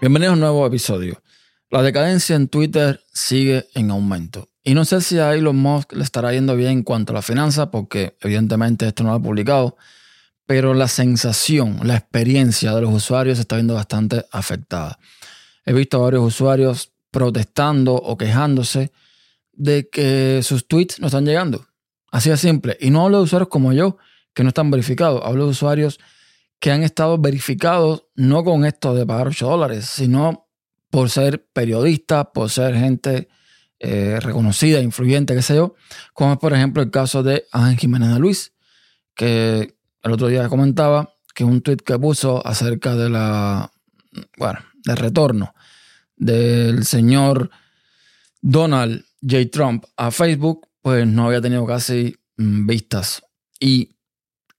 Bienvenidos a un nuevo episodio. La decadencia en Twitter sigue en aumento. Y no sé si a Elon Musk le estará yendo bien en cuanto a la finanza, porque evidentemente esto no lo ha publicado, pero la sensación, la experiencia de los usuarios se está viendo bastante afectada. He visto varios usuarios protestando o quejándose de que sus tweets no están llegando. Así de simple. Y no hablo de usuarios como yo, que no están verificados. Hablo de usuarios que han estado verificados no con esto de pagar 8 dólares, sino por ser periodistas, por ser gente eh, reconocida, influyente, qué sé yo, como es por ejemplo el caso de Ángel Jiménez de Luis, que el otro día comentaba que un tweet que puso acerca de la, bueno, del retorno del señor Donald J. Trump a Facebook, pues no había tenido casi mm, vistas. Y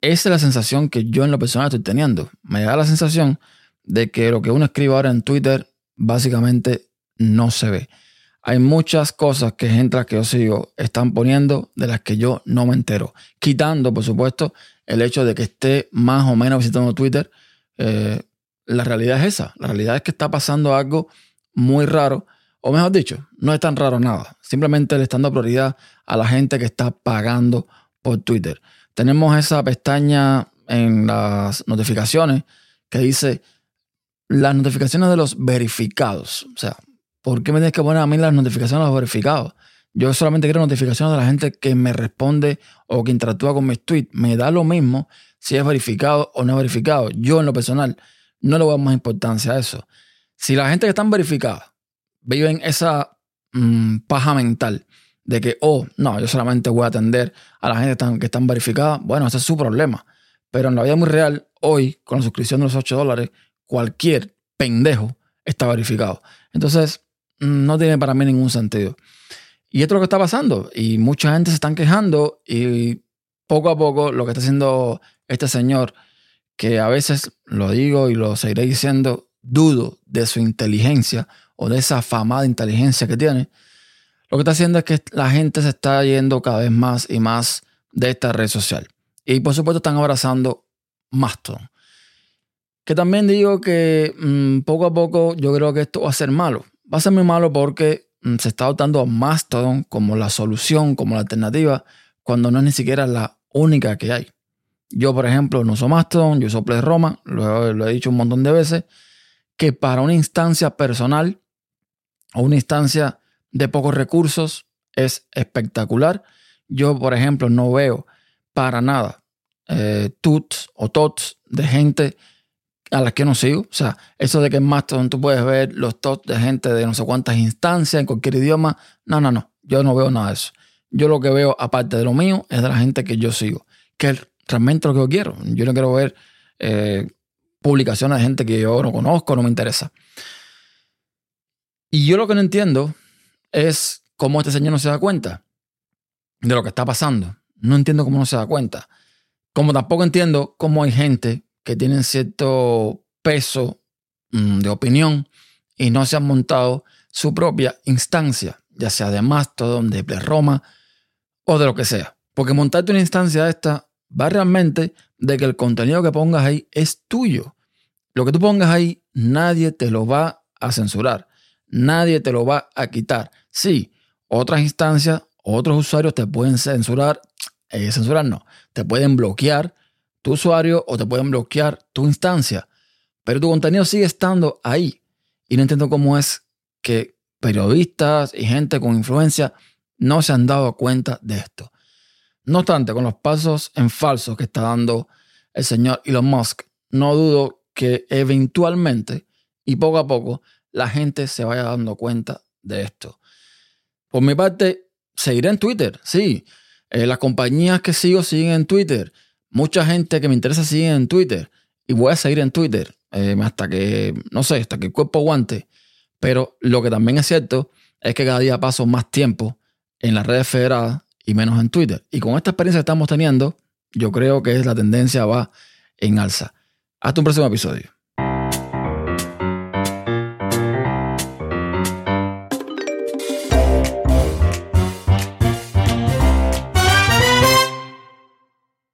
esa es la sensación que yo en lo personal estoy teniendo. Me da la sensación de que lo que uno escribe ahora en Twitter básicamente no se ve. Hay muchas cosas que gente que yo sigo están poniendo de las que yo no me entero. Quitando, por supuesto, el hecho de que esté más o menos visitando Twitter. Eh, la realidad es esa. La realidad es que está pasando algo muy raro. O mejor dicho, no es tan raro nada. Simplemente le están dando prioridad a la gente que está pagando por Twitter tenemos esa pestaña en las notificaciones que dice las notificaciones de los verificados. O sea, ¿por qué me tienes que poner a mí las notificaciones de los verificados? Yo solamente quiero notificaciones de la gente que me responde o que interactúa con mis tweets. Me da lo mismo si es verificado o no verificado. Yo en lo personal no le voy a dar más importancia a eso. Si la gente que están verificada viven esa mm, paja mental de que, oh, no, yo solamente voy a atender a la gente que están verificada, bueno, ese es su problema. Pero en la vida muy real, hoy, con la suscripción de los 8 dólares, cualquier pendejo está verificado. Entonces, mm, no tiene para mí ningún sentido. Y esto es lo que está pasando. Y mucha gente se están quejando y poco a poco lo que está haciendo este señor, que a veces lo digo y lo seguiré diciendo, dudo de su inteligencia o de esa famada inteligencia que tiene, lo que está haciendo es que la gente se está yendo cada vez más y más de esta red social. Y por supuesto están abrazando Mastodon. Que también digo que mm, poco a poco yo creo que esto va a ser malo. Va a ser muy malo porque mm, se está adoptando a Mastodon como la solución, como la alternativa, cuando no es ni siquiera la única que hay. Yo, por ejemplo, no uso Mastodon, yo uso Play Roma, lo, lo he dicho un montón de veces, que para una instancia personal o una instancia de pocos recursos es espectacular. Yo, por ejemplo, no veo para nada eh, tuts o tots de gente a las que no sigo. O sea, eso de que en Mastodon tú puedes ver los tots de gente de no sé cuántas instancias en cualquier idioma. No, no, no. Yo no veo nada de eso. Yo lo que veo, aparte de lo mío, es de la gente que yo sigo. Que es realmente lo que yo quiero. Yo no quiero ver eh, publicaciones de gente que yo no conozco, no me interesa. Y yo lo que no entiendo es cómo este señor no se da cuenta de lo que está pasando. No entiendo cómo no se da cuenta. Como tampoco entiendo cómo hay gente que tiene cierto peso mm, de opinión y no se han montado su propia instancia, ya sea de Mastodon, de Roma o de lo que sea. Porque montarte una instancia esta va realmente de que el contenido que pongas ahí es tuyo. Lo que tú pongas ahí, nadie te lo va a censurar. Nadie te lo va a quitar. Sí, otras instancias, otros usuarios te pueden censurar, eh, censurar no, te pueden bloquear tu usuario o te pueden bloquear tu instancia, pero tu contenido sigue estando ahí. Y no entiendo cómo es que periodistas y gente con influencia no se han dado cuenta de esto. No obstante, con los pasos en falso que está dando el señor Elon Musk, no dudo que eventualmente y poco a poco la gente se vaya dando cuenta de esto. Por mi parte, seguiré en Twitter, sí. Eh, las compañías que sigo siguen en Twitter. Mucha gente que me interesa sigue en Twitter. Y voy a seguir en Twitter eh, hasta que, no sé, hasta que el cuerpo aguante. Pero lo que también es cierto es que cada día paso más tiempo en las redes federadas y menos en Twitter. Y con esta experiencia que estamos teniendo, yo creo que la tendencia va en alza. Hasta un próximo episodio.